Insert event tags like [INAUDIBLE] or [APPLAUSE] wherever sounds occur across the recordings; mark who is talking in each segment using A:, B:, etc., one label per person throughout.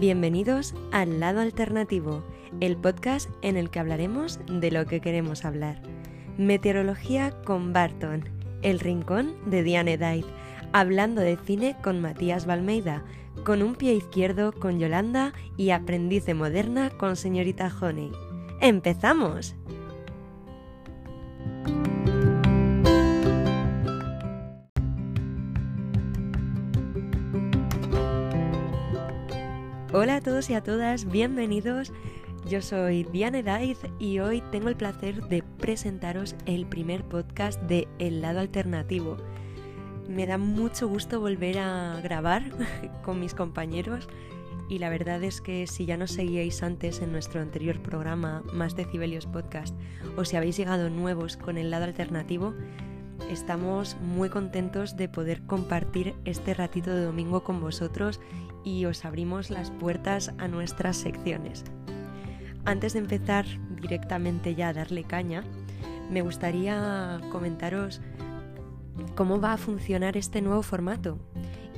A: Bienvenidos al Lado Alternativo, el podcast en el que hablaremos de lo que queremos hablar. Meteorología con Barton, el rincón de Diane Dait, hablando de cine con Matías Balmeida, con un pie izquierdo con Yolanda y aprendiz de moderna con señorita Honey. ¡Empezamos! Hola a todos y a todas, bienvenidos. Yo soy Diane Daiz y hoy tengo el placer de presentaros el primer podcast de El lado alternativo. Me da mucho gusto volver a grabar [LAUGHS] con mis compañeros y la verdad es que si ya nos seguíais antes en nuestro anterior programa Más Decibelios Podcast o si habéis llegado nuevos con el lado alternativo, estamos muy contentos de poder compartir este ratito de domingo con vosotros y os abrimos las puertas a nuestras secciones. Antes de empezar directamente ya a darle caña, me gustaría comentaros cómo va a funcionar este nuevo formato.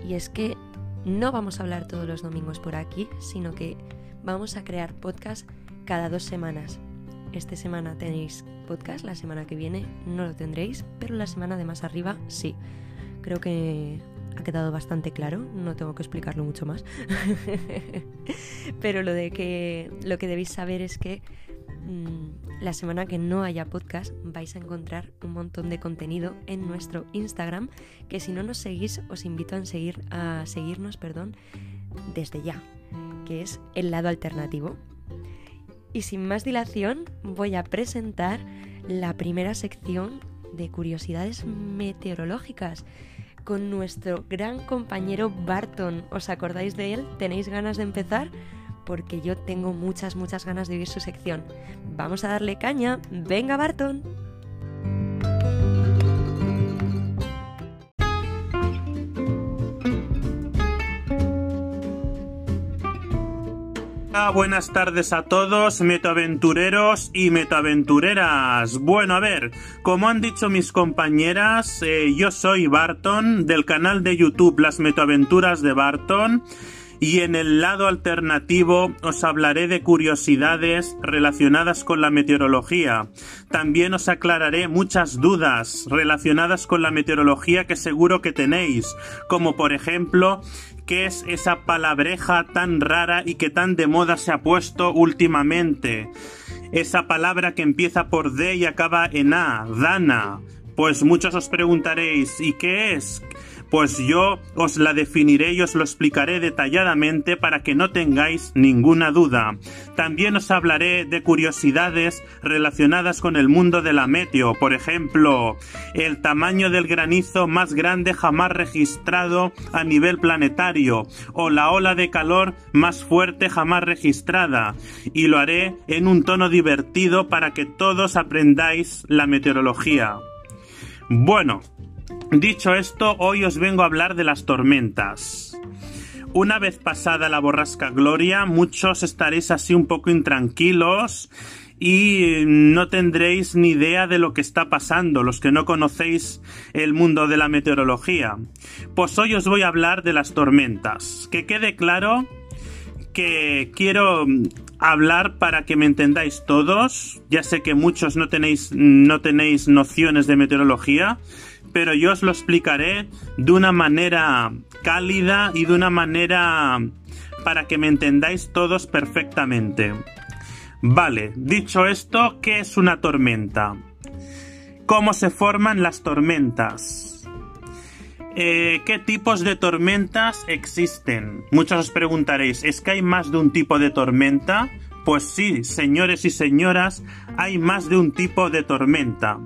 A: Y es que no vamos a hablar todos los domingos por aquí, sino que vamos a crear podcast cada dos semanas. Esta semana tenéis podcast, la semana que viene no lo tendréis, pero la semana de más arriba sí. Creo que ha quedado bastante claro, no tengo que explicarlo mucho más. [LAUGHS] Pero lo de que lo que debéis saber es que mm, la semana que no haya podcast vais a encontrar un montón de contenido en nuestro Instagram, que si no nos seguís os invito a seguir a seguirnos, perdón, desde ya, que es el lado alternativo. Y sin más dilación, voy a presentar la primera sección de curiosidades meteorológicas con nuestro gran compañero Barton. ¿Os acordáis de él? ¿Tenéis ganas de empezar? Porque yo tengo muchas, muchas ganas de oír su sección. Vamos a darle caña. Venga, Barton.
B: Buenas tardes a todos, metaventureros y metaventureras. Bueno, a ver, como han dicho mis compañeras, eh, yo soy Barton del canal de YouTube Las Metaventuras de Barton y en el lado alternativo os hablaré de curiosidades relacionadas con la meteorología. También os aclararé muchas dudas relacionadas con la meteorología que seguro que tenéis, como por ejemplo qué es esa palabreja tan rara y que tan de moda se ha puesto últimamente. Esa palabra que empieza por D y acaba en A, Dana. Pues muchos os preguntaréis, ¿y qué es? Pues yo os la definiré y os lo explicaré detalladamente para que no tengáis ninguna duda. También os hablaré de curiosidades relacionadas con el mundo de la meteo, por ejemplo, el tamaño del granizo más grande jamás registrado a nivel planetario, o la ola de calor más fuerte jamás registrada, y lo haré en un tono divertido para que todos aprendáis la meteorología. Bueno, Dicho esto, hoy os vengo a hablar de las tormentas. Una vez pasada la borrasca Gloria, muchos estaréis así un poco intranquilos y no tendréis ni idea de lo que está pasando, los que no conocéis el mundo de la meteorología. Pues hoy os voy a hablar de las tormentas. Que quede claro que quiero hablar para que me entendáis todos. Ya sé que muchos no tenéis, no tenéis nociones de meteorología, pero yo os lo explicaré de una manera cálida y de una manera para que me entendáis todos perfectamente. Vale, dicho esto, ¿qué es una tormenta? ¿Cómo se forman las tormentas? Eh, ¿Qué tipos de tormentas existen? Muchos os preguntaréis, ¿es que hay más de un tipo de tormenta? Pues sí, señores y señoras, hay más de un tipo de tormenta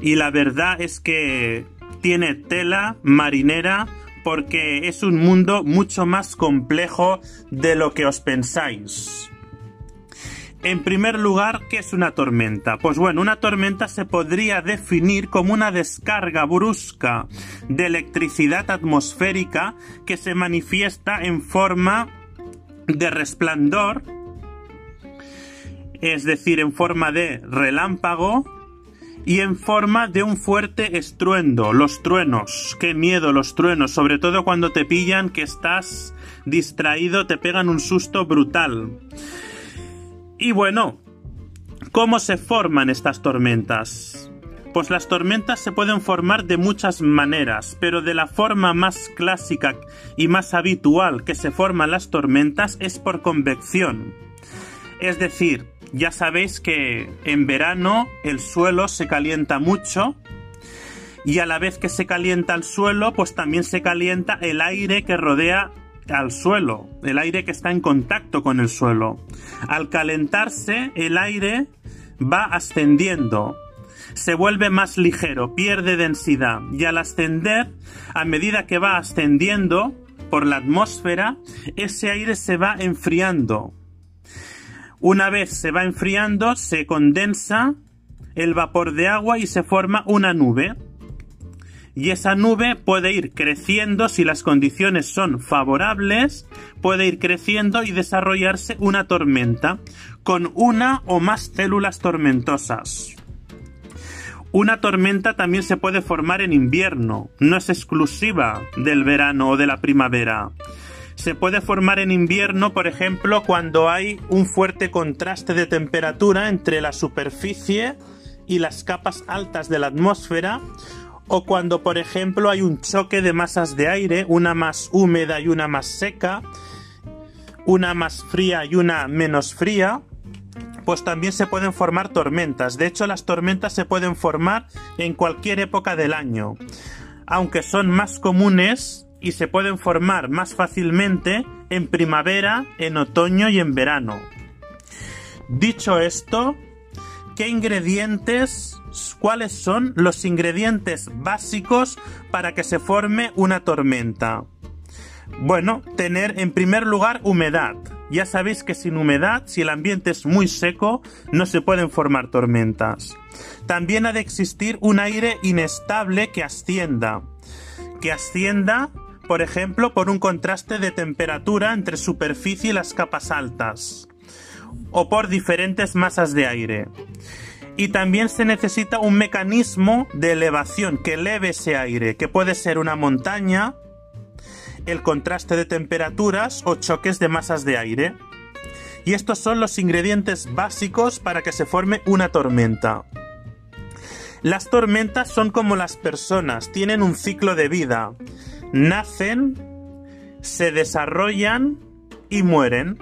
B: y la verdad es que tiene tela marinera porque es un mundo mucho más complejo de lo que os pensáis. En primer lugar, ¿qué es una tormenta? Pues bueno, una tormenta se podría definir como una descarga brusca de electricidad atmosférica que se manifiesta en forma de resplandor, es decir, en forma de relámpago, y en forma de un fuerte estruendo, los truenos. Qué miedo los truenos, sobre todo cuando te pillan que estás distraído, te pegan un susto brutal. Y bueno, ¿cómo se forman estas tormentas? Pues las tormentas se pueden formar de muchas maneras, pero de la forma más clásica y más habitual que se forman las tormentas es por convección. Es decir, ya sabéis que en verano el suelo se calienta mucho y a la vez que se calienta el suelo, pues también se calienta el aire que rodea al suelo, el aire que está en contacto con el suelo. Al calentarse, el aire va ascendiendo, se vuelve más ligero, pierde densidad y al ascender, a medida que va ascendiendo por la atmósfera, ese aire se va enfriando, una vez se va enfriando, se condensa el vapor de agua y se forma una nube. Y esa nube puede ir creciendo si las condiciones son favorables, puede ir creciendo y desarrollarse una tormenta con una o más células tormentosas. Una tormenta también se puede formar en invierno, no es exclusiva del verano o de la primavera se puede formar en invierno, por ejemplo, cuando hay un fuerte contraste de temperatura entre la superficie y las capas altas de la atmósfera, o cuando, por ejemplo, hay un choque de masas de aire, una más húmeda y una más seca, una más fría y una menos fría, pues también se pueden formar tormentas. De hecho, las tormentas se pueden formar en cualquier época del año, aunque son más comunes y se pueden formar más fácilmente en primavera, en otoño y en verano. Dicho esto, ¿qué ingredientes, cuáles son los ingredientes básicos para que se forme una tormenta? Bueno, tener en primer lugar humedad. Ya sabéis que sin humedad, si el ambiente es muy seco, no se pueden formar tormentas. También ha de existir un aire inestable que ascienda. Que ascienda por ejemplo, por un contraste de temperatura entre superficie y las capas altas, o por diferentes masas de aire. Y también se necesita un mecanismo de elevación que eleve ese aire, que puede ser una montaña, el contraste de temperaturas o choques de masas de aire. Y estos son los ingredientes básicos para que se forme una tormenta. Las tormentas son como las personas, tienen un ciclo de vida nacen, se desarrollan y mueren.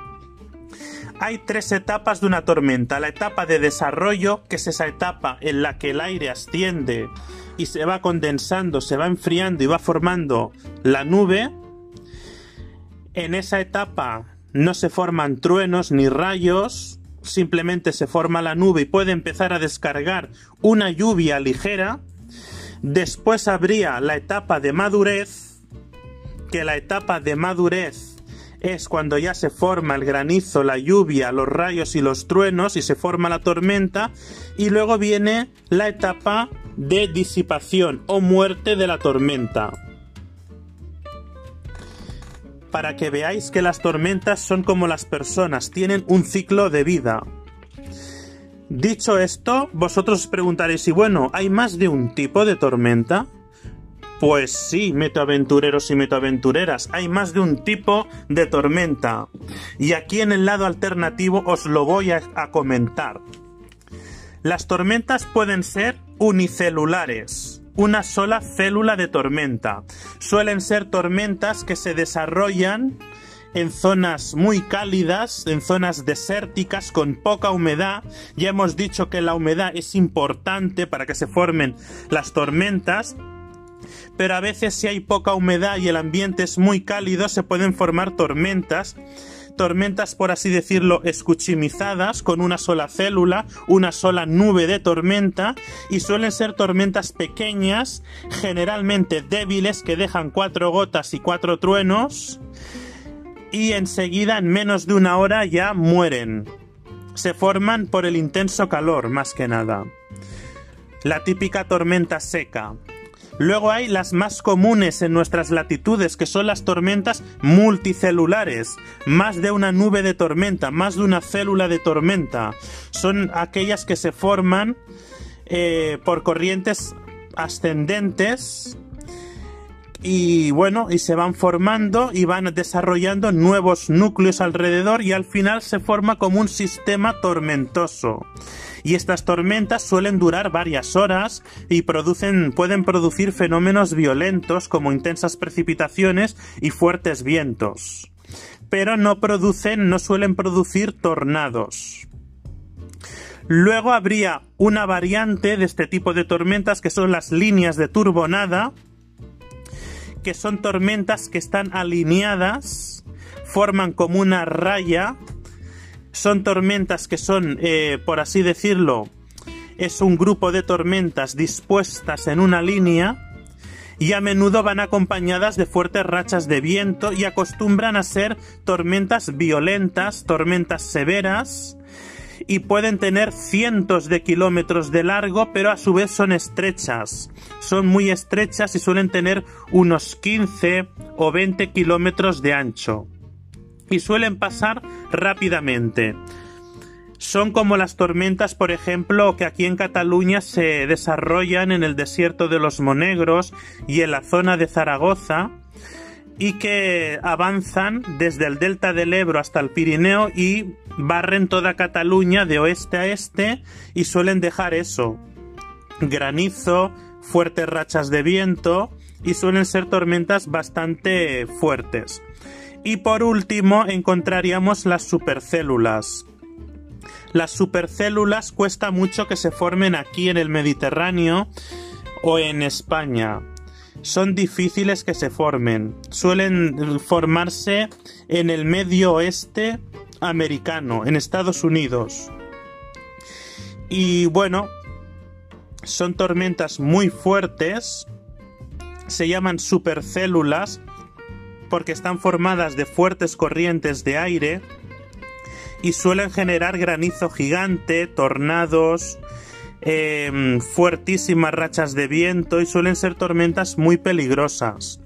B: Hay tres etapas de una tormenta. La etapa de desarrollo, que es esa etapa en la que el aire asciende y se va condensando, se va enfriando y va formando la nube. En esa etapa no se forman truenos ni rayos, simplemente se forma la nube y puede empezar a descargar una lluvia ligera. Después habría la etapa de madurez, que la etapa de madurez es cuando ya se forma el granizo, la lluvia, los rayos y los truenos y se forma la tormenta y luego viene la etapa de disipación o muerte de la tormenta. Para que veáis que las tormentas son como las personas, tienen un ciclo de vida. Dicho esto, vosotros os preguntaréis, y bueno, ¿hay más de un tipo de tormenta? Pues sí, metoaventureros y metoaventureras, hay más de un tipo de tormenta. Y aquí en el lado alternativo os lo voy a, comentar. Las tormentas pueden ser unicelulares, una sola célula de tormenta. Suelen ser tormentas que se desarrollan en zonas muy cálidas, en zonas desérticas con poca humedad. Ya hemos dicho que la humedad es importante para que se formen las tormentas pero a veces si hay poca humedad y el ambiente es muy cálido se pueden formar tormentas tormentas, por así decirlo, escuchimizadas, con una sola célula, una sola nube de tormenta, y suelen ser tormentas pequeñas, generalmente débiles, que dejan cuatro gotas y cuatro truenos, y enseguida, en menos de una hora, ya mueren. Se forman por el intenso calor, más que nada. La típica tormenta seca. Luego hay las más comunes en nuestras latitudes, que son las tormentas multicelulares. Más de una nube de tormenta, más de una célula de tormenta. Son aquellas que se forman eh, por corrientes ascendentes y bueno, y se van formando y van desarrollando nuevos núcleos alrededor y al final se forma como un sistema tormentoso. Y estas tormentas suelen durar varias horas y producen, pueden producir fenómenos violentos como intensas precipitaciones y fuertes vientos. Pero no producen, no suelen producir tornados. Luego habría una variante de este tipo de tormentas que son las líneas de turbonada, que son tormentas que están alineadas, forman como una raya, son tormentas que son, eh, por así decirlo, es un grupo de tormentas dispuestas en una línea y a menudo van acompañadas de fuertes rachas de viento y acostumbran a ser tormentas violentas, tormentas severas, y pueden tener cientos de kilómetros de largo, pero a su vez son estrechas. Son muy estrechas y suelen tener unos 15 o 20 kilómetros de ancho. Y suelen pasar rápidamente. Son como las tormentas, por ejemplo, que aquí en Cataluña se desarrollan en el desierto de los Monegros y en la zona de Zaragoza, y que avanzan desde el delta del Ebro hasta el Pirineo y barren toda Cataluña de oeste a este y suelen dejar eso, granizo, fuertes rachas de viento y suelen ser tormentas bastante fuertes. Y por último encontraríamos las supercélulas. Las supercélulas cuesta mucho que se formen aquí en el Mediterráneo o en España son difíciles que se formen. Suelen formarse en el medio oeste americano, en Estados Unidos. Y bueno, son tormentas muy fuertes. Se llaman supercélulas porque están formadas de fuertes corrientes de aire y suelen generar granizo gigante, tornados, Em, fuertísimas rachas de viento y suelen ser tormentas muy peligrosas.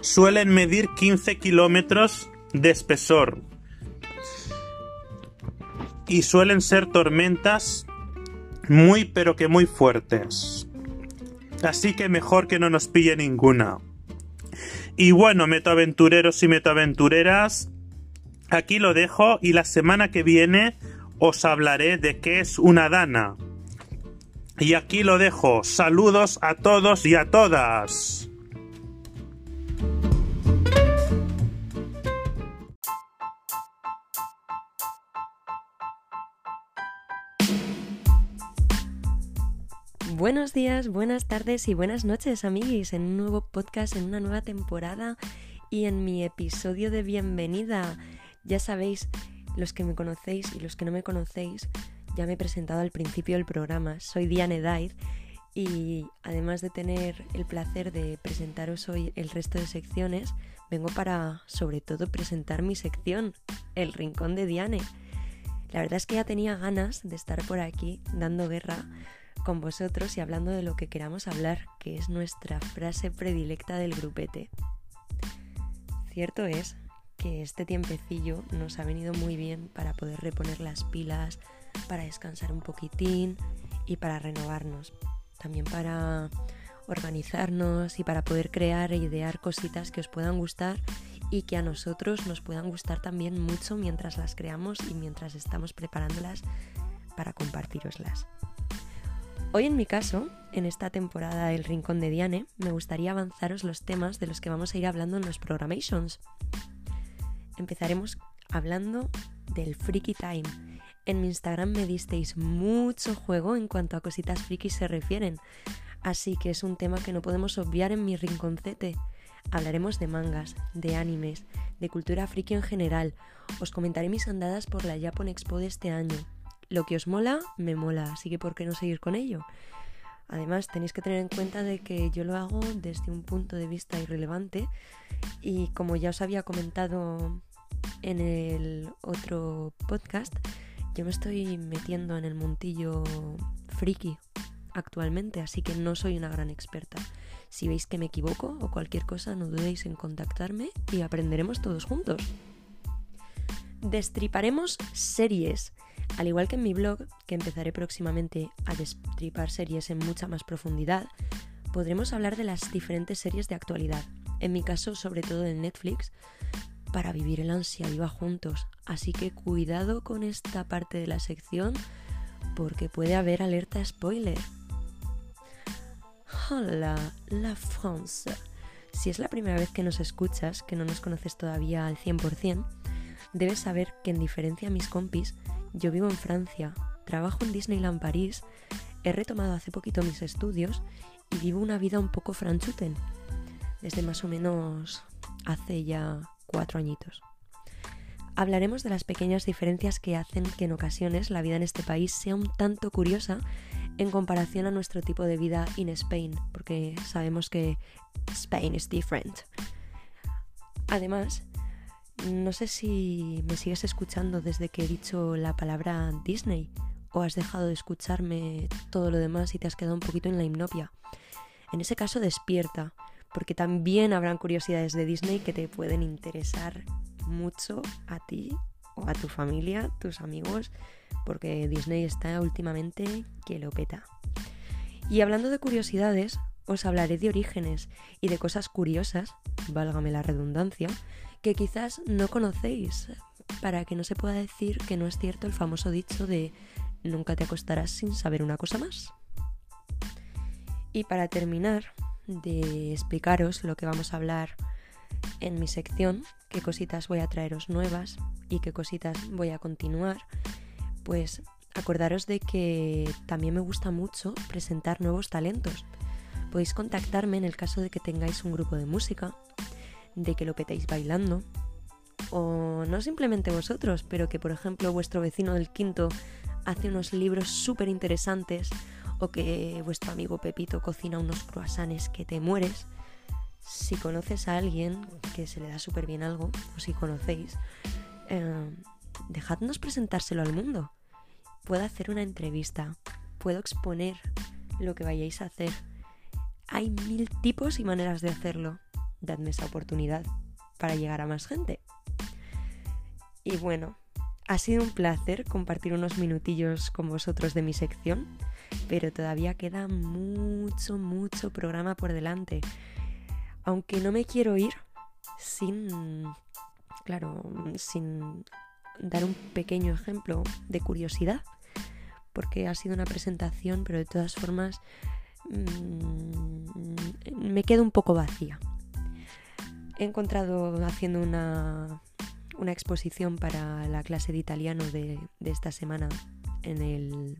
B: Suelen medir 15 kilómetros de espesor. Y suelen ser tormentas muy pero que muy fuertes. Así que mejor que no nos pille ninguna. Y bueno, metoaventureros y metoaventureras, aquí lo dejo y la semana que viene os hablaré de qué es una dana. Y aquí lo dejo. Saludos a todos y a todas.
A: Buenos días, buenas tardes y buenas noches, amiguis, en un nuevo podcast, en una nueva temporada y en mi episodio de bienvenida. Ya sabéis, los que me conocéis y los que no me conocéis, ya me he presentado al principio del programa. Soy Diane Daid y además de tener el placer de presentaros hoy el resto de secciones, vengo para sobre todo presentar mi sección, El Rincón de Diane. La verdad es que ya tenía ganas de estar por aquí dando guerra con vosotros y hablando de lo que queramos hablar, que es nuestra frase predilecta del grupete. Cierto es que este tiempecillo nos ha venido muy bien para poder reponer las pilas, para descansar un poquitín y para renovarnos. También para organizarnos y para poder crear e idear cositas que os puedan gustar y que a nosotros nos puedan gustar también mucho mientras las creamos y mientras estamos preparándolas para compartiroslas. Hoy en mi caso, en esta temporada del Rincón de Diane, me gustaría avanzaros los temas de los que vamos a ir hablando en los programations. Empezaremos hablando del Freaky Time, en mi Instagram me disteis mucho juego en cuanto a cositas frikis se refieren, así que es un tema que no podemos obviar en mi rinconcete. Hablaremos de mangas, de animes, de cultura friki en general. Os comentaré mis andadas por la Japan Expo de este año. Lo que os mola, me mola, así que ¿por qué no seguir con ello? Además, tenéis que tener en cuenta de que yo lo hago desde un punto de vista irrelevante y como ya os había comentado en el otro podcast, yo me estoy metiendo en el montillo friki actualmente, así que no soy una gran experta. Si veis que me equivoco o cualquier cosa, no dudéis en contactarme y aprenderemos todos juntos. Destriparemos series. Al igual que en mi blog, que empezaré próximamente a destripar series en mucha más profundidad, podremos hablar de las diferentes series de actualidad, en mi caso sobre todo en Netflix, para vivir el ansia viva juntos. Así que cuidado con esta parte de la sección porque puede haber alerta spoiler. Hola, la France. Si es la primera vez que nos escuchas, que no nos conoces todavía al 100%, debes saber que en diferencia a mis compis, yo vivo en Francia, trabajo en Disneyland París, he retomado hace poquito mis estudios y vivo una vida un poco franchuten, desde más o menos hace ya cuatro añitos. Hablaremos de las pequeñas diferencias que hacen que en ocasiones la vida en este país sea un tanto curiosa en comparación a nuestro tipo de vida in Spain, porque sabemos que Spain is different. Además, no sé si me sigues escuchando desde que he dicho la palabra Disney o has dejado de escucharme todo lo demás y te has quedado un poquito en la hipnopia. En ese caso despierta, porque también habrán curiosidades de Disney que te pueden interesar mucho a ti o a tu familia, tus amigos, porque Disney está últimamente que lo peta. Y hablando de curiosidades, os hablaré de orígenes y de cosas curiosas, válgame la redundancia, que quizás no conocéis, para que no se pueda decir que no es cierto el famoso dicho de nunca te acostarás sin saber una cosa más. Y para terminar de explicaros lo que vamos a hablar en mi sección, qué cositas voy a traeros nuevas y qué cositas voy a continuar, pues acordaros de que también me gusta mucho presentar nuevos talentos. Podéis contactarme en el caso de que tengáis un grupo de música, de que lo petéis bailando, o no simplemente vosotros, pero que por ejemplo vuestro vecino del quinto hace unos libros súper interesantes, o que vuestro amigo Pepito cocina unos croissants que te mueres si conoces a alguien que se le da súper bien algo, o si conocéis, eh, dejadnos presentárselo al mundo. Puedo hacer una entrevista, puedo exponer lo que vayáis a hacer. Hay mil tipos y maneras de hacerlo. Dadme esa oportunidad para llegar a más gente. Y bueno, ha sido un placer compartir unos minutillos con vosotros de mi sección, pero todavía queda mucho, mucho programa por delante aunque no me quiero ir sin, claro, sin dar un pequeño ejemplo de curiosidad, porque ha sido una presentación, pero de todas formas mm, me quedo un poco vacía. He encontrado haciendo una, una exposición para la clase de italiano de, esta semana en el,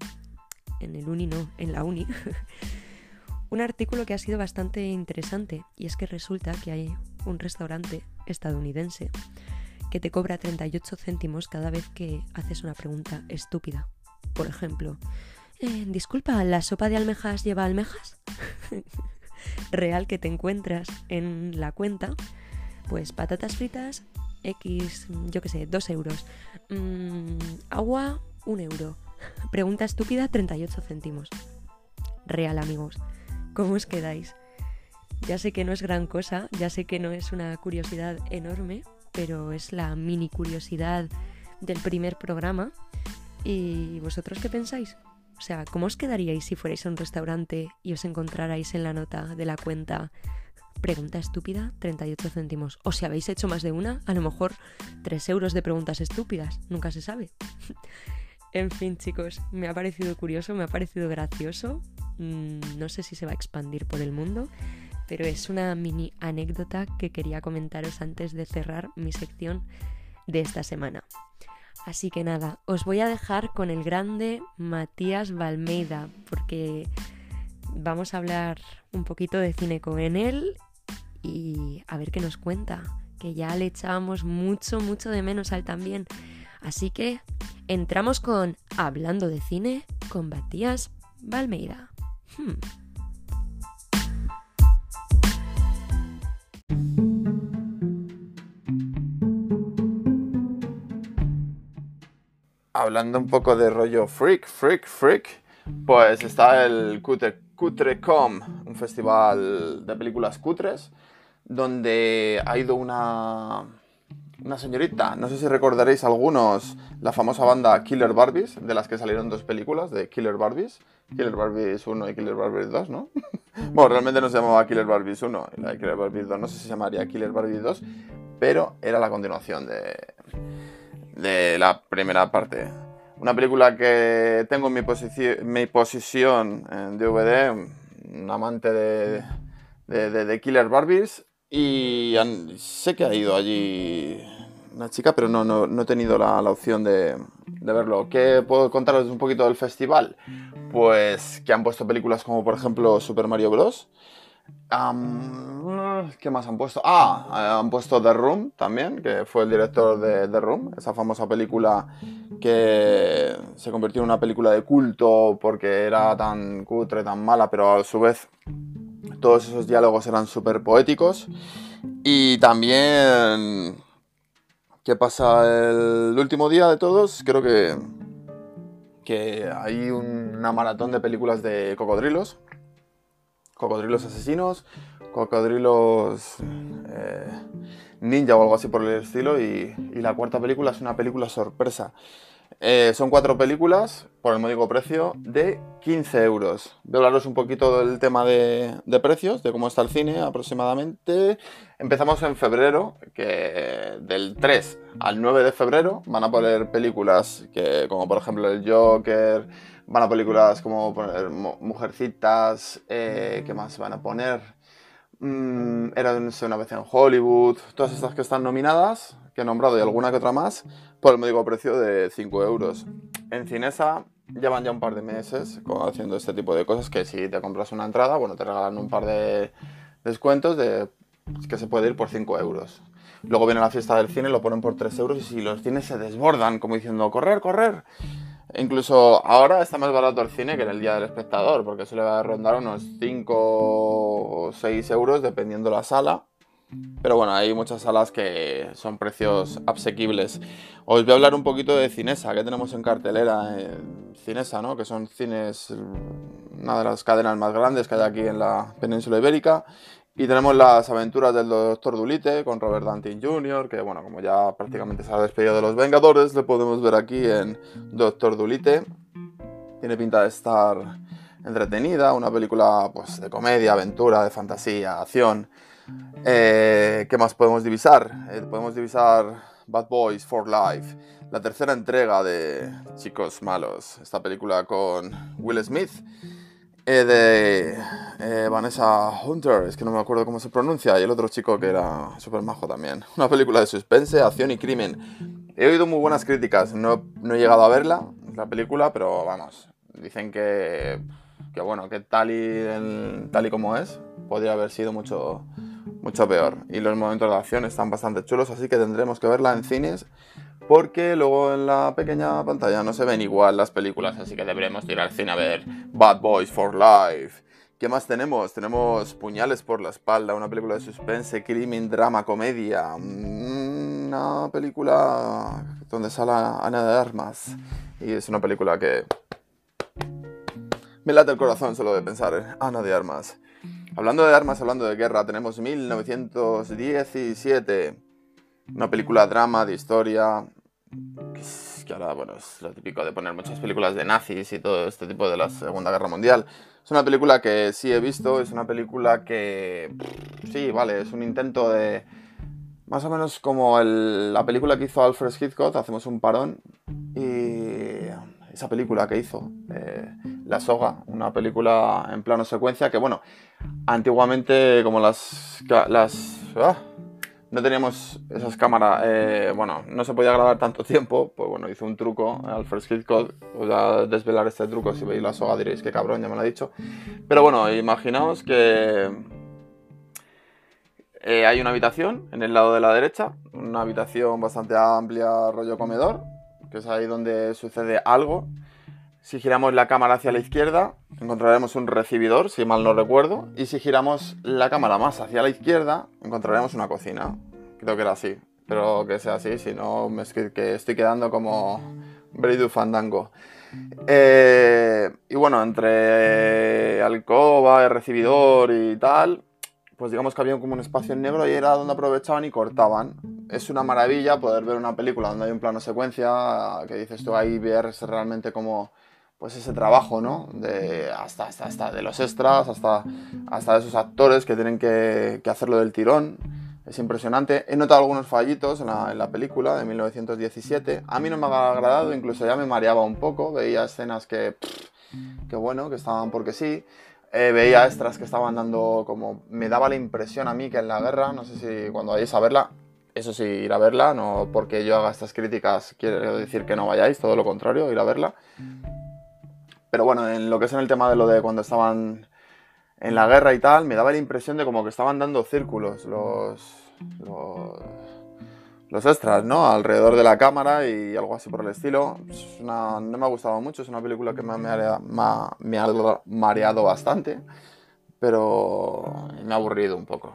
A: en el uni, no, en la uni. [LAUGHS] un artículo que ha sido bastante interesante y es que resulta que hay un restaurante estadounidense que te cobra 38 céntimos cada vez que haces una pregunta estúpida. Por ejemplo, eh, disculpa, ¿la sopa de almejas lleva almejas? [LAUGHS] Real que te encuentras en la cuenta, pues patatas fritas, X, yo qué sé, 2 euros. Mm, agua, 1 euro. [LAUGHS] Pregunta estúpida, 38 céntimos. Real, amigos. ¿Cómo os quedáis? Ya sé que no es gran cosa, ya sé que no es una curiosidad enorme, pero es la mini curiosidad del primer programa. ¿Y vosotros qué pensáis? O sea, ¿cómo os quedaríais si fuerais a un restaurante y os encontrarais en la nota de la cuenta pregunta estúpida 38 céntimos? O si habéis hecho más de una, a lo mejor 3 euros de preguntas estúpidas, nunca se sabe. [LAUGHS] en fin, chicos, me ha parecido curioso, me ha parecido gracioso Mm, no sé si se va a expandir por el mundo, pero es una mini anécdota que quería comentaros antes de cerrar mi sección de esta semana. Así que nada, os voy a dejar con el grande Matías Valmeida, porque vamos a hablar un poquito de cine con él y a ver qué nos cuenta, que ya le echábamos mucho, mucho de menos al también. Así que entramos con Hablando de cine con Matías Valmeida. Hmm.
C: Hablando un poco de rollo freak, freak, freak, pues está el Cutre, Cutrecom, un festival de películas cutres, donde ha ido una, una señorita. No sé si recordaréis algunos la famosa banda Killer Barbies, de las que salieron dos películas de Killer Barbies. Killer Barbies 1 y Killer Barbies 2, ¿no? [LAUGHS] bueno, realmente no se llamaba Killer Barbies 1 y la de Killer Barbies 2 no sé si se llamaría Killer Barbies 2, pero era la continuación de, de la primera parte. Una película que tengo en mi, mi posición en DVD, un amante de, de, de Killer Barbies, y sé que ha ido allí una chica, pero no, no, he tenido la, la opción de, de, verlo. ¿Qué puedo contaros un poquito del festival? Pues que han puesto películas como por ejemplo Super Mario Bros. ¿Qué más han puesto? Ah, han puesto The Room también, que fue el director de The Room, esa famosa película que se convirtió en una película de culto porque era tan cutre, tan mala, pero a su vez todos esos diálogos eran súper poéticos. Y también, ¿qué pasa el último día de todos? Creo que, que hay una maratón de películas de cocodrilos. Cocodrilos asesinos, cocodrilos eh, ninja o algo así por el estilo. Y, y la cuarta película es una película sorpresa. Eh, son cuatro películas por el módico precio de 15 euros. Voy a hablaros un poquito del tema de, precios, de cómo está el cine aproximadamente. Empezamos en febrero, que del 3 al 9 de febrero van a poner películas que, como por ejemplo el Joker, van a películas como Mujercitas, eh, ¿qué más van a poner? Mm, era una vez en Hollywood, todas estas que están nominadas, que he nombrado y alguna que otra más, por el módico precio de 5 euros. En Cinesa llevan ya un par de meses haciendo este tipo de cosas que si te compras una entrada, bueno, te regalan un par de descuentos de que se puede ir por 5 euros. Luego viene la fiesta del cine, lo ponen por 3 euros y si los cines se desbordan, como diciendo, correr, correr. incluso ahora está más barato el cine que en el día del espectador, porque suele rondar unos 5 o 6 euros dependiendo la sala. Pero bueno, hay muchas salas que son precios asequibles. Os voy a hablar un poquito de Cinesa, que tenemos en cartelera. Cinesa, ¿no? Que son cines, una de las cadenas más grandes que hay aquí en la península ibérica. Y tenemos las aventuras del Doctor Dulite con Robert Downey Jr., que bueno, como ya prácticamente se ha despedido de los Vengadores, le podemos ver aquí en Doctor Dulite. Tiene pinta de estar entretenida, una película pues, de comedia, aventura, de fantasía, acción. Eh, ¿Qué más podemos divisar? Eh, podemos divisar Bad Boys for Life, la tercera entrega de Chicos Malos, esta película con Will Smith, eh, de Vanessa Hunter, es que no me acuerdo cómo se pronuncia, y el otro chico que era súper majo también. Una película de suspense, acción y crimen. He oído muy buenas críticas, no, no he llegado a verla, la película, pero vamos, dicen que, que bueno, que tal y, tal y como es, podría haber sido mucho mucho peor. Y los momentos de acción están bastante chulos, así que tendremos que verla en cines porque luego en la pequeña pantalla no se ven igual las películas, así que deberemos ir al cine a ver Bad Boys for Life. ¿Qué más tenemos? Tenemos Puñales por la espalda, una película de suspense, crimen, drama, comedia. Una película donde sale Ana de Armas. Y es una película que me late el corazón solo de pensar en Ana de Armas. Hablando de armas, hablando de guerra, tenemos 1917. Una película drama, de historia. Que ahora, bueno, es lo típico de poner muchas películas de nazis y todo este tipo de la Segunda Guerra Mundial. Es una película que sí he visto, es una película que. Sí, vale, es un intento de. Más o menos como la película que hizo Alfred Hitchcock, hacemos un parón. Y esa película que hizo, eh, La Soga, una película en plano secuencia que, bueno, antiguamente como las... ah, no teníamos esas cámaras, eh, bueno, no se podía grabar tanto tiempo, pues bueno, hizo un truco, Alfred Hitchcock, voy a desvelar este truco, si veis la soga diréis que cabrón, ya me lo ha dicho. Pero bueno, imaginaos que eh, hay una habitación en el lado de la derecha, una habitación bastante amplia, rollo comedor, que es ahí donde sucede algo. Si giramos la cámara hacia la izquierda, encontraremos un recibidor, si mal no recuerdo. Y si giramos la cámara más hacia la izquierda, encontraremos una cocina. Creo que era así. Pero que sea así, si no, me que estoy quedando como Brady Fandango. Eh, y bueno, entre alcoba, el recibidor y tal, pues digamos que había como un espacio en negro y era donde aprovechaban y cortaban. Es una maravilla poder ver una película donde hay un plano secuencia, que dices tú ahí ver realmente como pues ese trabajo, ¿no? De, hasta, hasta, hasta de los extras, hasta, hasta de esos actores que tienen que, que hacerlo del tirón. Es impresionante. He notado algunos fallitos en la, película de 1917. A mí no me ha agradado, incluso ya me mareaba un poco. Veía escenas que, que bueno, que estaban porque sí. Eh, veía extras que estaban dando como... Me daba la impresión a mí que en la guerra, no sé si cuando vayáis a verla, eso sí, ir a verla, no porque yo haga estas críticas quiero decir que no vayáis, todo lo contrario, ir a verla. Pero bueno, en lo que es en el tema de lo de cuando estaban en la guerra y tal, me daba la impresión de como que estaban dando círculos los, los los extras, ¿no? Alrededor de la cámara y algo así por el estilo. no me ha gustado mucho, es una película que me ha, me ha, mareado bastante, pero me ha aburrido un poco.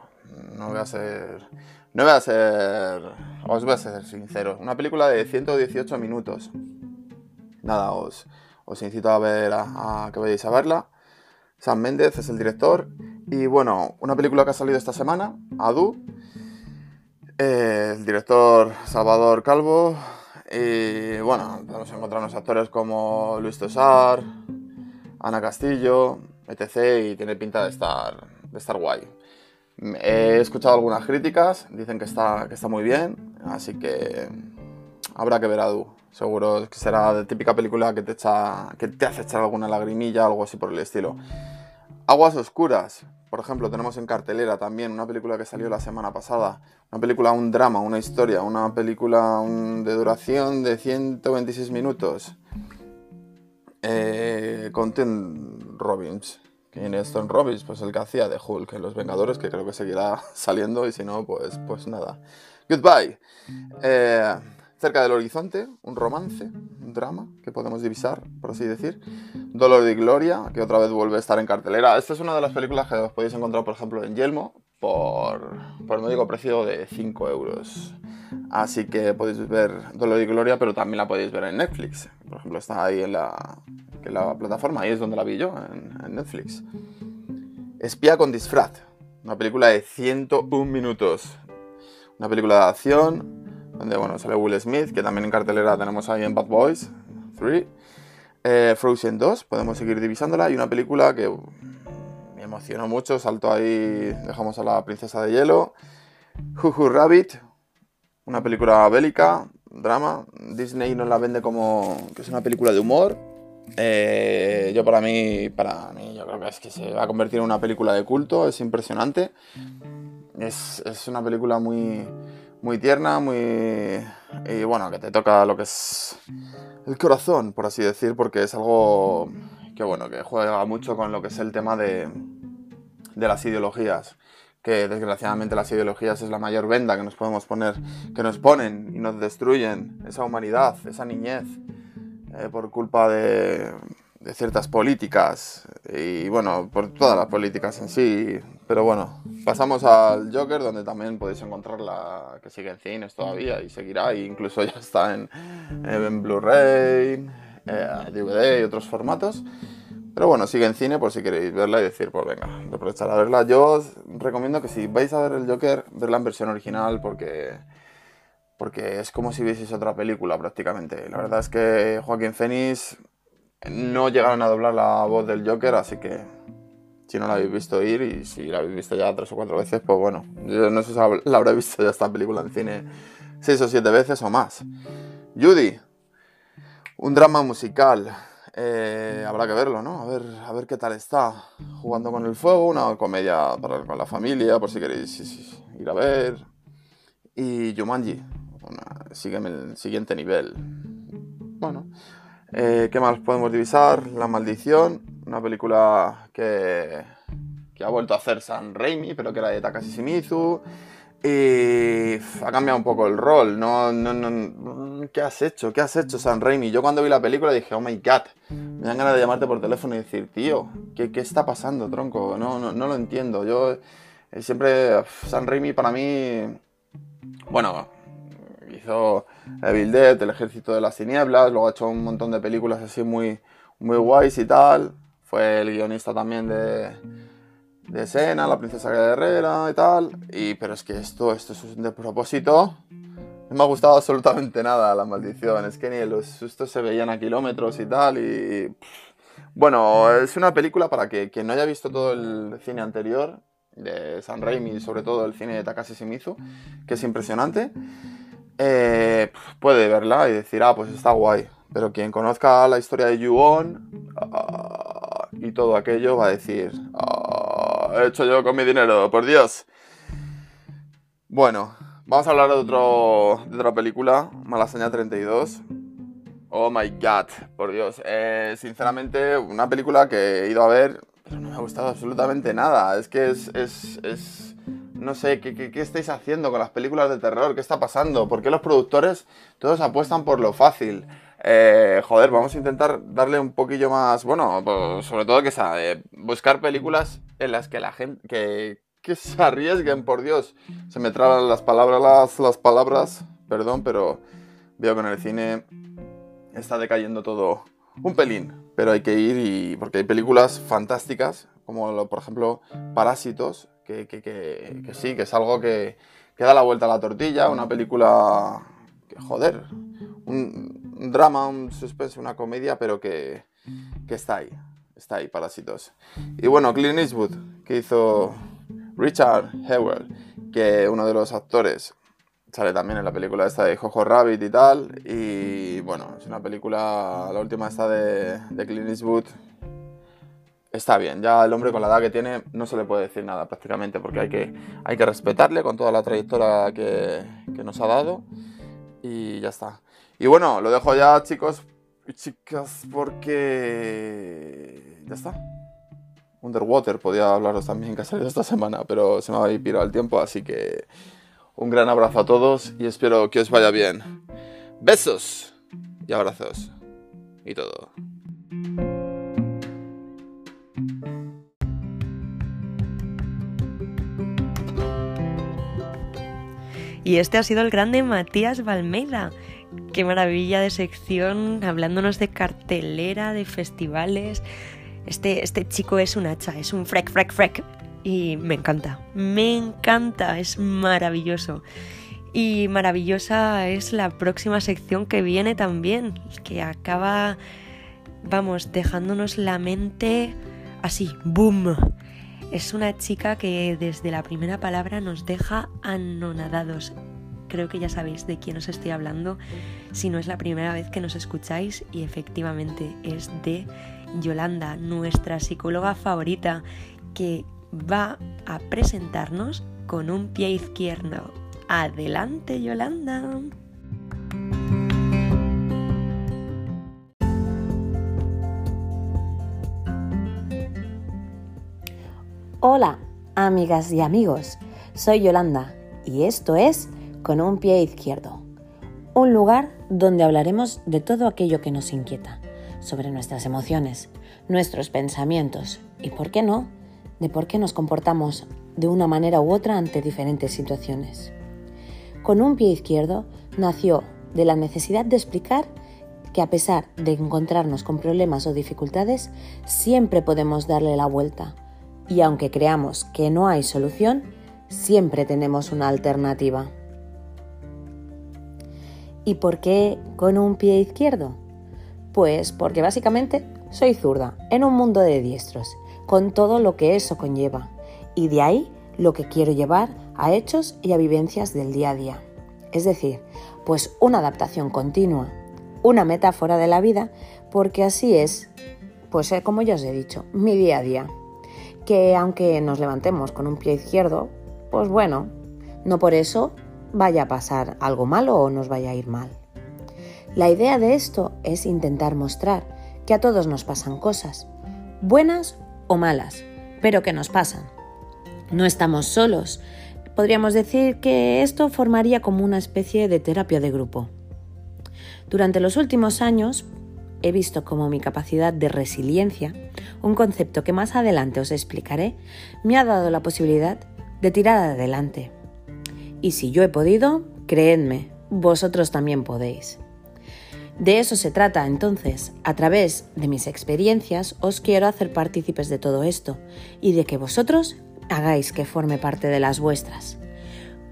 C: No voy a ser... No voy a ser... Os voy a ser sincero. Una película de 118 minutos. Nada, os, os incito a ver, a, a que vayáis a verla. Sam Méndez es el director. Y bueno, una película que ha salido esta semana, Adu, eh, el director Salvador Calvo. Y bueno, podemos encontrarnos actores como Luis Tosar, Ana Castillo, etc. Y tiene pinta de estar, de estar guay. He escuchado algunas críticas, dicen que está, que está muy bien, así que habrá que ver a Du. Seguro que será de típica película que te, echa, que te hace echar alguna lagrimilla, algo así por el estilo. Aguas Oscuras, por ejemplo, tenemos en cartelera también una película que salió la semana pasada. Una película, un drama, una historia, una película de duración de 126 minutos. Eh, con Tim Robbins. ¿Quién es Tom Robbins? Pues el que hacía de Hulk en Los Vengadores, que creo que seguirá [LAUGHS] saliendo y si no, pues, pues nada. Goodbye. Eh, Cerca del horizonte, un romance, un drama que podemos divisar, por así decir. Dolor y Gloria, que otra vez vuelve a estar en cartelera. Esta es una de las películas que os podéis encontrar, por ejemplo, en Yelmo, por, por el módico precio de 5 euros. Así que podéis ver Dolor y Gloria, pero también la podéis ver en Netflix. Por ejemplo, está ahí en la, en la plataforma, ahí es donde la vi yo, en, en Netflix. Espía con disfraz, una película de 101 minutos. Una película de acción donde bueno, sale Will Smith, que también en cartelera tenemos ahí en Bad Boys 3. Eh, Frozen 2, podemos seguir divisándola. Y una película que me emocionó mucho, salto ahí, dejamos a la princesa de hielo. Juju Rabbit, una película bélica, drama. Disney nos la vende como que es una película de humor. Eh, yo para mí, para mí, yo creo que es que se va a convertir en una película de culto, es impresionante. Es, es una película muy, muy tierna, muy... y bueno, que te toca lo que es el corazón, por así decir, porque es algo que bueno, que juega mucho con lo que es el tema de, de las ideologías que desgraciadamente las ideologías es la mayor venda que nos podemos poner, que nos ponen y nos destruyen esa humanidad, esa niñez, eh, por culpa de, de ciertas políticas y bueno, por todas las políticas en sí. Pero bueno, pasamos al Joker donde también podéis encontrar la que sigue en cines todavía y seguirá e incluso [LAUGHS] ya está en, en Blu-ray, DVD eh, y otros formatos. Pero bueno, sigue en cine por si queréis verla y decir, pues venga, aprovechar a verla. Yo os recomiendo que si vais a ver el Joker, verla en versión original porque porque es como si vieseis otra película prácticamente. La verdad es que Joaquín Phoenix no llegaron a doblar la voz del Joker, así que si no la habéis visto ir y si la habéis visto ya tres o cuatro veces, pues bueno, yo no sé si la habré visto ya esta película en cine seis o siete veces o más. Judy, un drama musical. Eh, habrá que verlo, ¿no? A ver, a ver qué tal está. Jugando con el fuego, una comedia para con la familia, por si queréis ir a ver. Y Jumanji, sigue en el siguiente nivel. Bueno, eh, ¿Qué más podemos divisar? La Maldición, una película que, que ha vuelto a hacer San Raimi, pero que era de Takashi Shimizu. Y ha cambiado un poco el rol, ¿no? ¿Qué has hecho? ¿Qué has hecho, San Raimi? Yo cuando vi la película dije, oh my god, me dan ganas de llamarte por teléfono y decir, tío, ¿qué, qué está pasando, tronco? No, no, no lo entiendo. Yo eh, siempre, San Raimi para mí, bueno, hizo Evil Dead, El Ejército de las Tinieblas, luego ha hecho un montón de películas así muy, muy guays y tal. Fue el guionista también de, de escena, la princesa guerrera y tal. Y, pero es que esto, esto es un despropósito. No me ha gustado absolutamente nada la maldición. Es que ni los sustos se veían a kilómetros y tal. Y. Bueno, es una película para que quien no haya visto todo el cine anterior, de San Raimi, sobre todo el cine de Takashi Shimizu, que es impresionante, eh, puede verla y decir, ah, pues está guay. Pero quien conozca la historia de Yuon ah, y todo aquello va a decir, ah, he hecho yo con mi dinero, por Dios. Bueno, vamos a hablar de, de otra película, Malasaña 32. Oh my god, por Dios. Eh, sinceramente, una película que he ido a ver, pero no me ha gustado absolutamente nada. Es que es, es, es no sé, ¿qué, ¿qué, estáis haciendo con las películas de terror? ¿Qué está pasando? ¿Por qué los productores todos apuestan por lo fácil? Eh, joder, vamos a intentar darle un poquillo más, bueno, pues, sobre todo que sea, eh, buscar películas en las que la gente, que, se arriesguen, por Dios. Se me traban las palabras, las, las palabras, perdón, pero veo que en el cine está decayendo todo un pelín, pero hay que ir y porque hay películas fantásticas, como por ejemplo Parásitos, que, que, que, que, sí, que es algo que, da la vuelta a la tortilla, una película que, joder, un, un drama, un suspense, una comedia, pero que, está ahí, está ahí, Parásitos. Y bueno, Clint Eastwood, que hizo Richard Hewell, que uno de los actores sale también en la película esta de Jojo Rabbit y tal. Y bueno, es una película, la última esta de, de Clint Eastwood. Está bien, ya el hombre con la edad que tiene no se le puede decir nada prácticamente porque hay que, hay que respetarle con toda la trayectoria que, que nos ha dado y ya está. Y bueno, lo dejo ya chicos y chicas porque ya está. Underwater podía hablaros también que ha salido esta semana, pero se me ha pirado el tiempo, así que un gran abrazo a todos y espero que os vaya bien. Besos y abrazos y todo.
A: Y este ha sido el grande Matías Valmeida. Qué maravilla de sección, hablándonos de cartelera, de festivales. Este, este chico es un hacha, es un frec, frec, frec y me encanta, me encanta, es maravilloso. Y maravillosa es la próxima sección que viene también, que acaba, vamos, dejándonos la mente así, boom. Es una chica que desde la primera palabra nos deja anonadados. Creo que ya sabéis de quién os estoy hablando, si no es la primera vez que nos escucháis y efectivamente es de Yolanda, nuestra psicóloga favorita, que va a presentarnos con un pie izquierdo. Adelante, Yolanda.
D: Hola, amigas y amigos. Soy Yolanda y esto es Con un pie izquierdo. Un lugar donde hablaremos de todo aquello que nos inquieta, sobre nuestras emociones, nuestros pensamientos y, ¿por qué no?, de por qué nos comportamos de una manera u otra ante diferentes situaciones. Con un pie izquierdo nació de la necesidad de explicar que a pesar de encontrarnos con problemas o dificultades, siempre podemos darle la vuelta y aunque creamos que no hay solución, siempre tenemos una alternativa. ¿Y por qué con un pie izquierdo? Pues porque básicamente soy zurda en un mundo de diestros con todo lo que eso conlleva, y de ahí lo que quiero llevar a hechos y a vivencias del día a día. Es decir, pues una adaptación continua, una metáfora de la vida, porque así es, pues eh, como ya os he dicho, mi día a día. Que aunque nos levantemos con un pie izquierdo, pues bueno, no por eso vaya a pasar algo malo o nos vaya a ir mal. La idea de esto es intentar mostrar que a todos nos pasan cosas, buenas o malas, pero que nos pasan. No estamos solos. Podríamos decir que esto formaría como una especie de terapia de grupo. Durante los últimos años he visto como mi capacidad de resiliencia, un concepto que más adelante os explicaré, me ha dado la posibilidad de tirar adelante. Y si yo he podido, creedme, vosotros también podéis. De eso se trata entonces. A través de mis experiencias os quiero hacer partícipes de todo esto y de que vosotros hagáis que forme parte de las vuestras.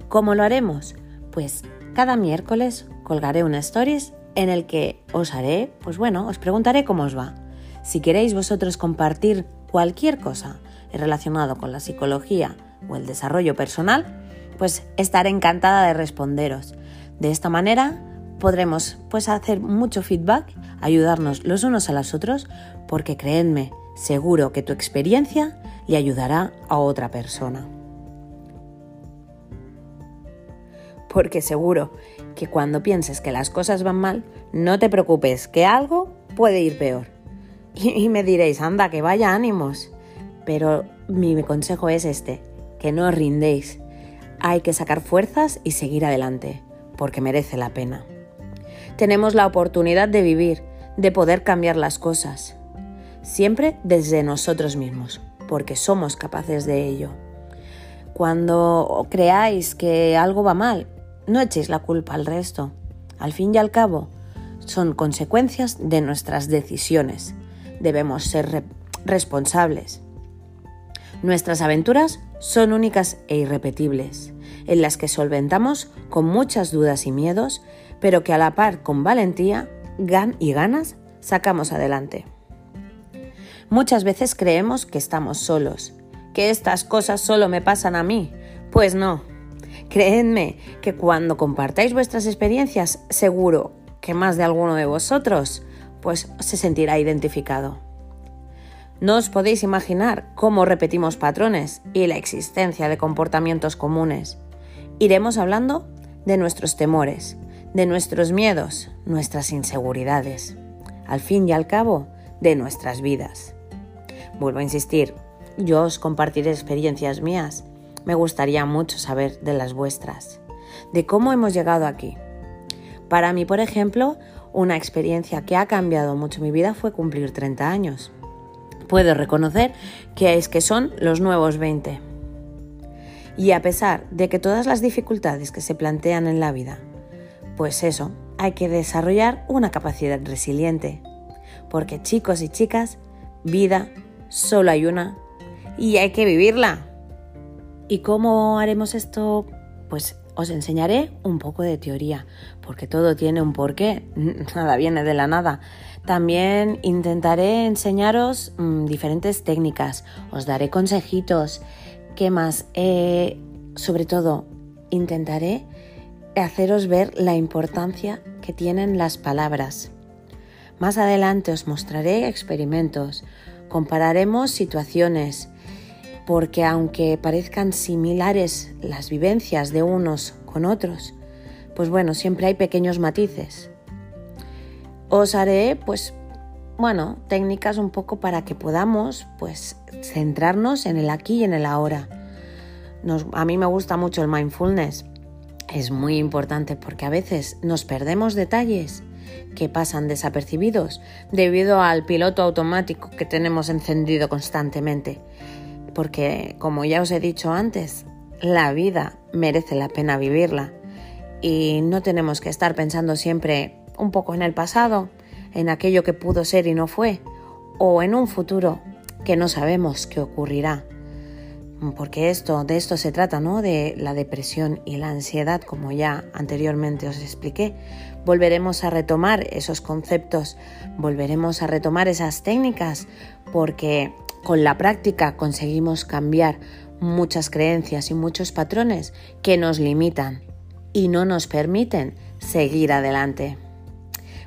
D: ¿Cómo lo haremos? Pues cada miércoles colgaré una stories en el que os haré, pues bueno, os preguntaré cómo os va. Si queréis vosotros compartir cualquier cosa relacionado con la psicología o el desarrollo personal, pues estaré encantada de responderos. De esta manera podremos pues hacer mucho feedback, ayudarnos los unos a los otros, porque creedme, seguro que tu experiencia le ayudará a otra persona. Porque seguro que cuando pienses que las cosas van mal, no te preocupes, que algo puede ir peor. [LAUGHS] Y, me diréis, anda, que vaya ánimos. Pero mi consejo es este, que no os rindéis. Hay que sacar fuerzas y seguir adelante, porque merece la pena. Tenemos la oportunidad de vivir, de poder cambiar las cosas, siempre desde nosotros mismos, porque somos capaces de ello. Cuando creáis que algo va mal, no echéis la culpa al resto. Al fin y al cabo, son consecuencias de nuestras decisiones. Debemos ser responsables. Nuestras aventuras son únicas e irrepetibles, en las que solventamos con muchas dudas y miedos, pero que a la par con valentía gan y ganas sacamos adelante. Muchas veces creemos que estamos solos, que estas cosas solo me pasan a mí. Pues no, Creedme que cuando compartáis vuestras experiencias, seguro que más de alguno de vosotros pues se sentirá identificado. No os podéis imaginar cómo repetimos patrones y la existencia de comportamientos comunes. Iremos hablando de nuestros temores, de nuestros miedos, nuestras inseguridades, al fin y al cabo, de nuestras vidas. Vuelvo a insistir, yo os compartiré experiencias mías me gustaría mucho saber de las vuestras, de cómo hemos llegado aquí. Para mí, por ejemplo, una experiencia que ha cambiado mucho mi vida fue cumplir 30 años. Puedo reconocer que es que son los nuevos 20. Y a pesar de que todas las dificultades que se plantean en la vida, pues eso, hay que desarrollar una capacidad resiliente. Porque chicos y chicas, vida solo hay una y hay que vivirla. ¿Y cómo haremos esto? Pues os enseñaré un poco de teoría, porque todo tiene un porqué, [LAUGHS] nada viene de la nada. También intentaré enseñaros mm, diferentes técnicas, os daré consejitos. ¿Qué más? Eh, sobre todo, intentaré haceros ver la importancia que tienen las palabras. Más adelante os mostraré experimentos, compararemos situaciones, porque aunque parezcan similares las vivencias de unos con otros, pues bueno, siempre hay pequeños matices. Os haré, pues, bueno, técnicas un poco para que podamos, pues, centrarnos en el aquí y en el ahora. a mí me gusta mucho el mindfulness. Es muy importante porque a veces nos perdemos detalles que pasan desapercibidos debido al piloto automático que tenemos encendido constantemente porque, como ya os he dicho antes, la vida merece la pena vivirla y no tenemos que estar pensando siempre un poco en el pasado, en aquello que pudo ser y no fue, o en un futuro que no sabemos qué ocurrirá. Porque esto, de esto se trata, ¿no? De la depresión y la ansiedad, como ya anteriormente os expliqué. Volveremos a retomar esos conceptos, volveremos a retomar esas técnicas, porque con la práctica conseguimos cambiar muchas creencias y muchos patrones que nos limitan y no nos permiten seguir adelante.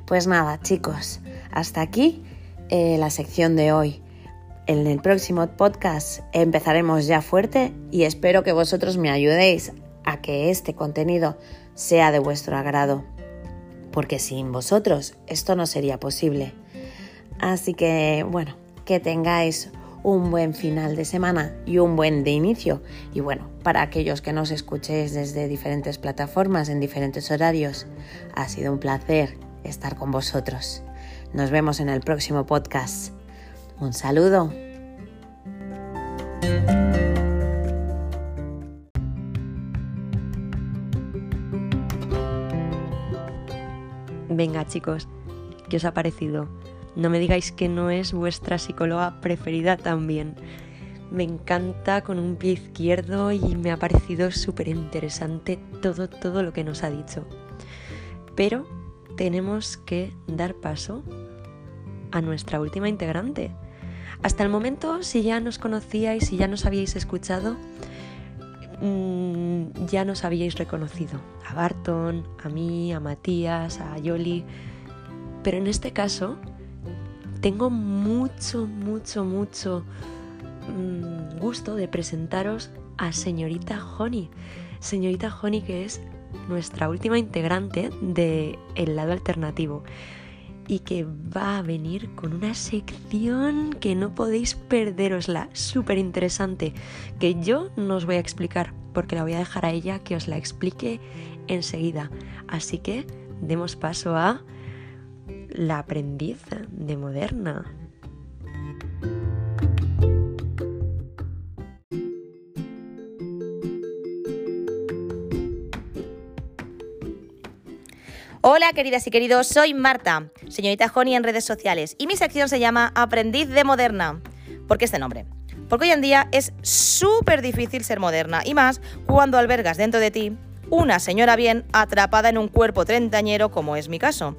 D: Pues nada, chicos, hasta aquí eh, la sección de hoy. En el próximo podcast empezaremos ya fuerte y espero que vosotros me ayudéis a que este contenido sea de vuestro agrado, porque sin vosotros esto no sería posible. Así que, bueno, que tengáis un buen final de semana y un buen de inicio. Y bueno, para aquellos que nos escuchéis desde diferentes plataformas en diferentes horarios, ha sido un placer estar con vosotros. Nos vemos en el próximo podcast. Un saludo.
A: Venga chicos, ¿Qué os ha parecido? No me digáis que no es vuestra psicóloga preferida también. Me encanta con un pie izquierdo y me ha parecido súper interesante todo, todo lo que nos ha dicho. Pero tenemos que dar paso a nuestra última integrante. Hasta el momento, si ya nos conocíais, si ya nos habíais escuchado, mm, ya nos habíais reconocido. A Barton, a mí, a Matías, a Yoli. Pero en este caso, tengo mucho, mucho, mucho mm, gusto de presentaros a señorita Honey. Señorita Honey que es nuestra última integrante de El lado alternativo y que va a venir con una sección que no podéis perderosla, súper interesante, que yo no os voy a explicar porque la voy a dejar a ella que os la explique enseguida. Así que demos paso a la aprendiz de Moderna.
E: Hola queridas y queridos, soy Marta, señorita Honey en redes sociales, y mi sección se llama Aprendiz de Moderna. ¿Por qué este nombre? Porque hoy en día es súper difícil ser moderna, y más cuando albergas dentro de ti una señora bien atrapada en un cuerpo treintañero como es mi caso.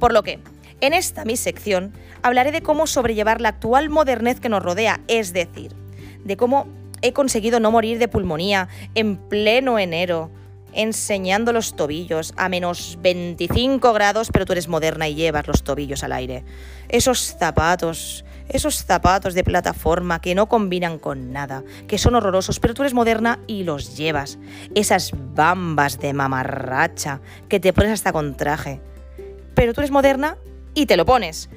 E: Por lo que, en esta mi sección, hablaré de cómo sobrellevar la actual modernez que nos rodea, es decir, de cómo he conseguido no morir de pulmonía en pleno enero, enseñando los tobillos a menos 25 grados, pero tú eres moderna y llevas los tobillos al aire. Esos zapatos, esos zapatos de plataforma que no combinan con nada, que son horrorosos, pero tú eres moderna y los llevas. Esas bambas de mamarracha que te pones hasta con traje. Pero tú eres moderna y te lo pones.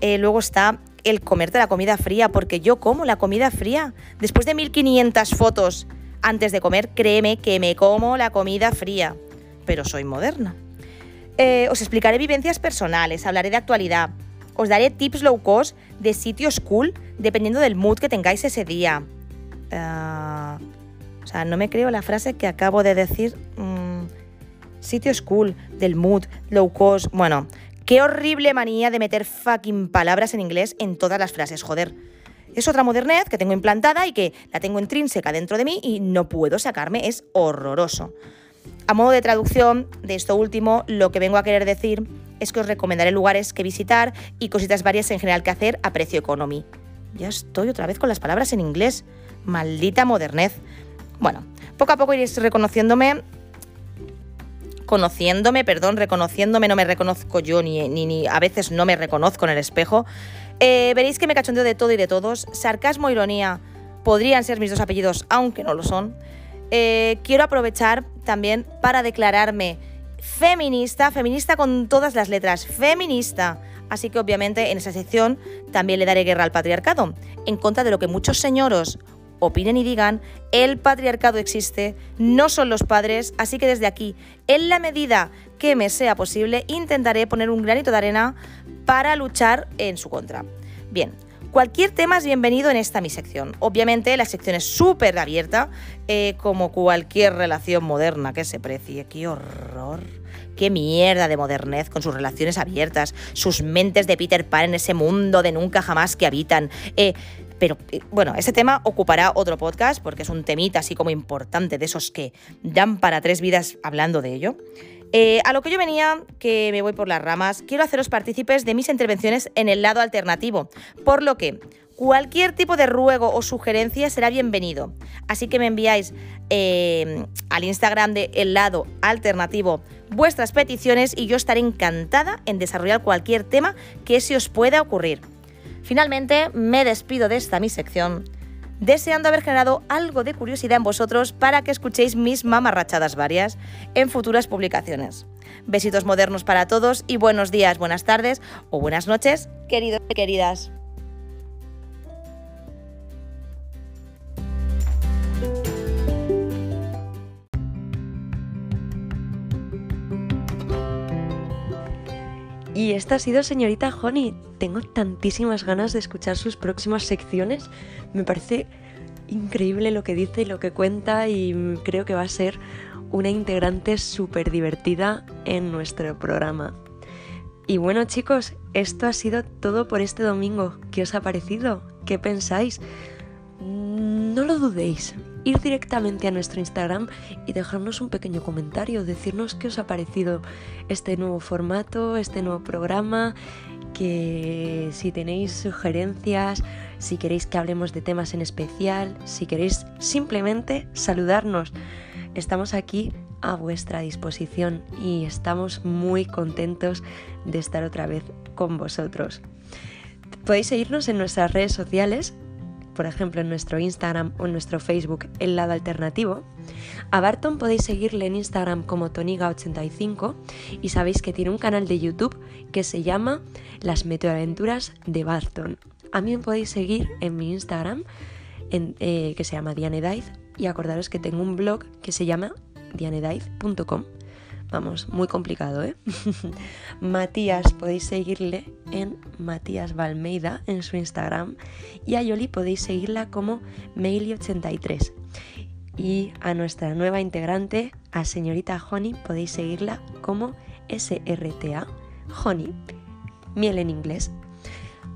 E: Eh, luego está el comerte la comida fría, porque yo como la comida fría. Después de 1500 fotos antes de comer, créeme que me como la comida fría, pero soy moderna. Eh, os explicaré vivencias personales, hablaré de actualidad, os daré tips low cost de sitios cool dependiendo del mood que tengáis ese día. Ah, o sea, no me creo la frase que acabo de decir. Mm, sitios cool, del mood, low cost. Bueno, qué horrible manía de meter fucking palabras en inglés en todas las frases, joder. Es otra modernez que tengo implantada y que la tengo intrínseca dentro de mí y no puedo sacarme, es horroroso. A modo de traducción de esto último, lo que vengo a querer decir es que os recomendaré lugares que visitar y cositas varias en general que hacer a precio economy. Ya estoy otra vez con las palabras en inglés. Maldita modernez. Bueno, poco a poco iréis reconociéndome. Conociéndome, perdón, reconociéndome, no me reconozco yo ni, ni, ni a veces no me reconozco en el espejo. Eh, veréis que me cachondeo de todo y de todos. Sarcasmo ironía podrían ser mis dos apellidos, aunque no lo son. Eh, quiero aprovechar también para declararme feminista, feminista con todas las letras, feminista. Así que obviamente en esa sección también le daré guerra al patriarcado, en contra de lo que muchos señoros opinen y digan, el patriarcado existe, no son los padres, así que desde aquí, en la medida que me sea posible, intentaré poner un granito de arena para luchar en su contra. Bien, cualquier tema es bienvenido en esta mi sección. Obviamente la sección es súper abierta, eh, como cualquier relación moderna que se precie. ¡Qué horror! ¡Qué mierda de modernez con sus relaciones abiertas! Sus mentes de Peter Pan en ese mundo de nunca jamás que habitan. Eh, pero eh, bueno, ese tema ocupará otro podcast porque es un temita así como importante de esos que dan para tres vidas hablando de ello. Eh, a lo que yo venía, que me voy por las ramas, quiero haceros partícipes de mis intervenciones en el lado alternativo, por lo que cualquier tipo de ruego o sugerencia será bienvenido. Así que me enviáis eh, al Instagram de El lado alternativo vuestras peticiones y yo estaré encantada en desarrollar cualquier tema que se os pueda ocurrir. Finalmente, me despido de esta mi sección deseando haber generado algo de curiosidad en vosotros para que escuchéis mis mamarrachadas varias en futuras publicaciones. Besitos modernos para todos y buenos días, buenas tardes o buenas noches, queridos y queridas.
A: Y esta ha sido señorita Honey. Tengo tantísimas ganas de escuchar sus próximas secciones. Me parece increíble lo que dice y lo que cuenta y creo que va a ser una integrante súper divertida en nuestro programa. Y bueno chicos, esto ha sido todo por este domingo. ¿Qué os ha parecido? ¿Qué pensáis? No lo dudéis, ir directamente a nuestro Instagram y dejarnos un pequeño comentario, decirnos qué os ha parecido este nuevo formato, este nuevo programa, que si tenéis sugerencias, si queréis que hablemos de temas en especial, si queréis simplemente saludarnos. Estamos aquí a vuestra disposición y estamos muy contentos de estar otra vez con vosotros. Podéis seguirnos en nuestras redes sociales, por ejemplo en nuestro Instagram o en nuestro Facebook El Lado Alternativo. A Barton podéis seguirle en Instagram como Toniga85 y sabéis que tiene un canal de YouTube que se llama Las Meteoaventuras de Barton. A mí me podéis seguir en mi Instagram eh, que se llama Dianedaiz y acordaros que tengo un blog que se llama dianedaiz.com. Vamos, muy complicado, ¿eh? [LAUGHS] Matías podéis seguirle en Matías Valmeida en su Instagram y a Yoli podéis seguirla como Maili83. Y a nuestra nueva integrante, a señorita Honey, podéis seguirla como SRTA Honey, miel en inglés.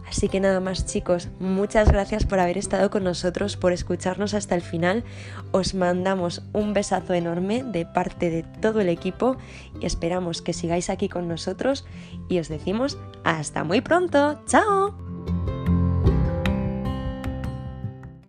A: Así que nada más chicos, muchas gracias por haber estado con nosotros, por escucharnos hasta el final. Os mandamos un besazo enorme de parte de todo el equipo y esperamos que sigáis aquí con nosotros y os decimos hasta muy pronto. ¡Chao!